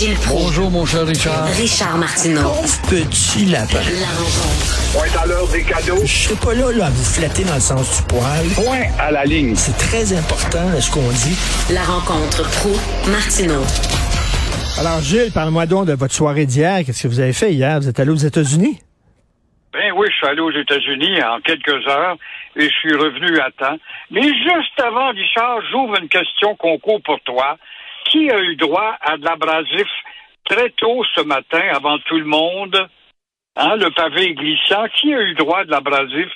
Gilles Proulx. Bonjour, mon cher Richard. Richard Martineau. petit lapin. La rencontre. Point à l'heure des cadeaux. Je suis pas là, là à vous flatter dans le sens du poil. Point à la ligne. C'est très important ce qu'on dit. La rencontre pro martineau Alors, Gilles, parle-moi donc de votre soirée d'hier. Qu'est-ce que vous avez fait hier? Vous êtes allé aux États-Unis? Ben oui, je suis allé aux États-Unis en quelques heures et je suis revenu à temps. Mais juste avant, Richard, j'ouvre une question concours pour toi. Qui a eu droit à de l'abrasif très tôt ce matin, avant tout le monde? Hein, le pavé glissant. Qui a eu droit à de l'abrasif?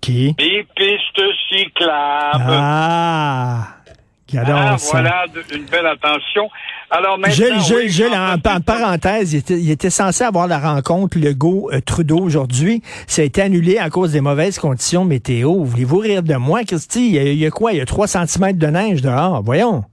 Qui? Les pistes cyclables. Ah! Ah, ça. voilà une belle attention. Alors maintenant, Gilles, Gilles, oui, Gilles, j'en en, parenthèse, il était, il était censé avoir la rencontre Legault-Trudeau aujourd'hui. Ça a été annulé à cause des mauvaises conditions météo. Voulez-vous rire de moi, Christy? Il y a, il y a quoi? Il y a 3 cm de neige dehors. Voyons.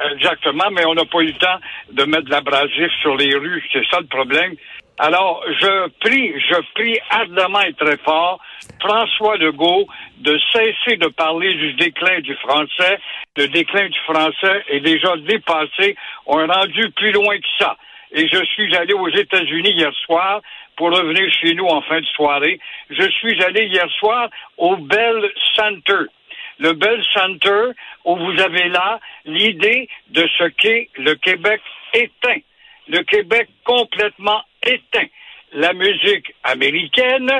Exactement, mais on n'a pas eu le temps de mettre de l'abrasif sur les rues. C'est ça le problème. Alors, je prie, je prie ardemment et très fort François Legault de cesser de parler du déclin du français. Le déclin du français est déjà dépassé. On est rendu plus loin que ça. Et je suis allé aux États-Unis hier soir pour revenir chez nous en fin de soirée. Je suis allé hier soir au Bell Center le Bell Center, où vous avez là l'idée de ce qu'est le Québec éteint. Le Québec complètement éteint. La musique américaine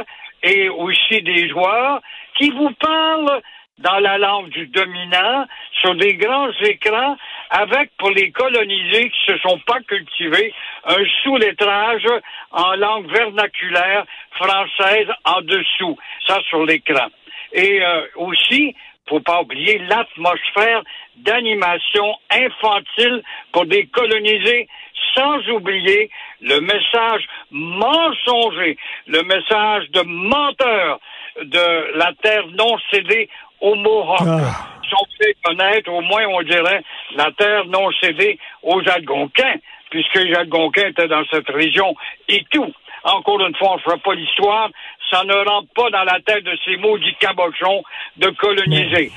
et aussi des joueurs qui vous parlent dans la langue du dominant sur des grands écrans avec, pour les colonisés qui se sont pas cultivés, un sous-lettrage en langue vernaculaire française en dessous. Ça sur l'écran. Et euh, aussi, faut pas oublier l'atmosphère d'animation infantile pour des colonisés, sans oublier le message mensonger, le message de menteur de la terre non cédée aux Mohawks. Ah. Si on fait connaître, au moins on dirait la terre non cédée aux Algonquins, puisque les Algonquins étaient dans cette région et tout. Encore une fois, on ne fera pas l'histoire. Ça ne rentre pas dans la tête de ces maudits cabochons de coloniser.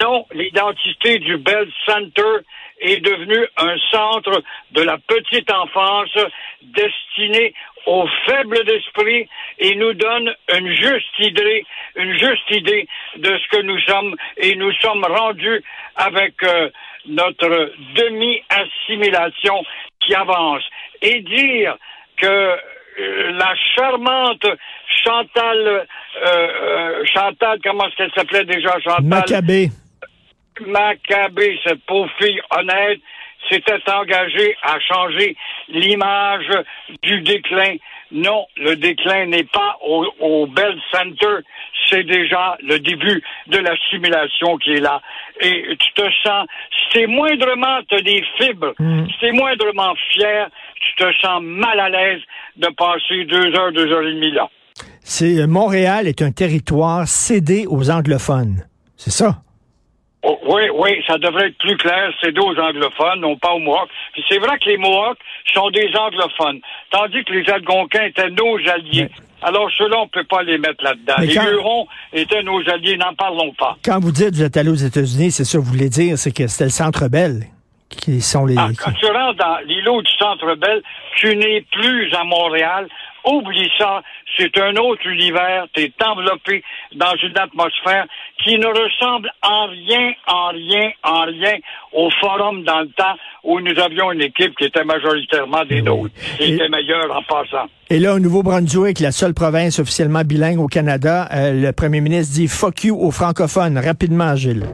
Donc, l'identité du Bell Center est devenue un centre de la petite enfance destiné aux faibles d'esprit et nous donne une juste idée, une juste idée de ce que nous sommes et nous sommes rendus avec euh, notre demi-assimilation qui avance. Et dire que la charmante Chantal, euh, euh, Chantal, comment est-ce qu'elle s'appelait déjà, Chantal? Maccabée. Maccabée, cette pauvre fille honnête, s'était engagée à changer l'image du déclin. Non, le déclin n'est pas au, au Bell Center, c'est déjà le début de l'assimilation qui est là. Et tu te sens, t'es moindrement, t'as des fibres, si t'es moindrement fier, tu te sens mal à l'aise de passer deux heures, deux heures et demie là. C'est Montréal est un territoire cédé aux anglophones. C'est ça? Oh, oui, oui, ça devrait être plus clair. C'est aux anglophones, non pas aux Mohawks. Puis c'est vrai que les Mohawks sont des anglophones, tandis que les Algonquins étaient nos alliés. Alors ceux-là, on ne peut pas les mettre là-dedans. Les quand- Hurons étaient nos alliés, n'en parlons pas. Quand vous dites que vous êtes allé aux États-Unis, c'est ça que vous voulez dire, c'est que c'était le Centre Bell qui sont les... Ah, quand tu rentres dans l'îlot du Centre Bell, tu n'es plus à Montréal. Oublie ça, c'est un autre univers. Tu es enveloppé dans une atmosphère qui ne ressemble en rien, en rien, en rien au forum dans le temps où nous avions une équipe qui était majoritairement des nôtres. Qui Et- était meilleure en passant. Et là, au Nouveau-Brunswick, la seule province officiellement bilingue au Canada, euh, le premier ministre dit fuck you aux francophones. Rapidement, Gilles.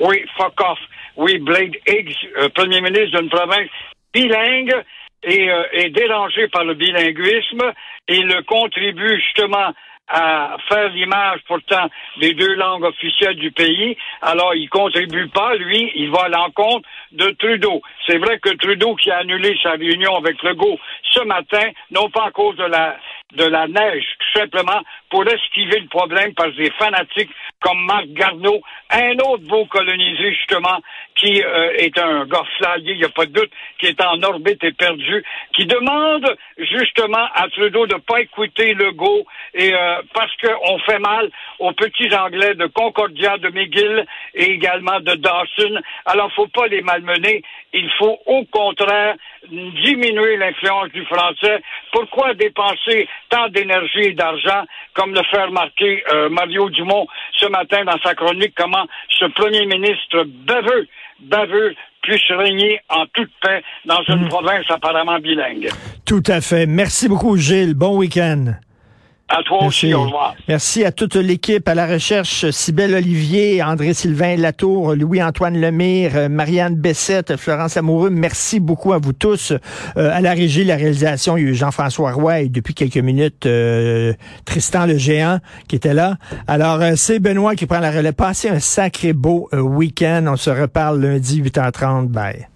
Oui, fuck off. Oui, Blade Higgs, euh, premier ministre d'une province bilingue, et euh, est dérangé par le bilinguisme le contribue justement à faire l'image pourtant des deux langues officielles du pays. Alors, il contribue pas, lui, il va à l'encontre de Trudeau. C'est vrai que Trudeau qui a annulé sa réunion avec Legault ce matin, non pas à cause de la de la neige, simplement pour esquiver le problème par des fanatiques comme Marc Garneau, un autre beau colonisé justement qui euh, est un gars il n'y a pas de doute, qui est en orbite et perdu, qui demande justement à Trudeau de ne pas écouter Legault et euh, parce qu'on fait mal aux petits Anglais de Concordia, de McGill et également de Dawson. Alors, faut pas les malmener Il faut au contraire diminuer l'influence du français. Pourquoi dépenser tant d'énergie et d'argent, comme le fait remarquer euh, Mario Dumont ce matin dans sa chronique, comment ce premier ministre baveux, baveux, puisse régner en toute paix dans une province apparemment bilingue. Tout à fait. Merci beaucoup, Gilles. Bon week-end. À toi Merci. aussi, au revoir. Merci à toute l'équipe, à la recherche, Cybelle Olivier, André-Sylvain Latour, Louis-Antoine Lemire, Marianne Bessette, Florence Amoureux. Merci beaucoup à vous tous. Euh, à la régie, la réalisation, il y a eu Jean-François Roy et depuis quelques minutes, euh, Tristan le géant qui était là. Alors, euh, c'est Benoît qui prend la relève. Passez un sacré beau euh, week-end. On se reparle lundi 8h30. Bye.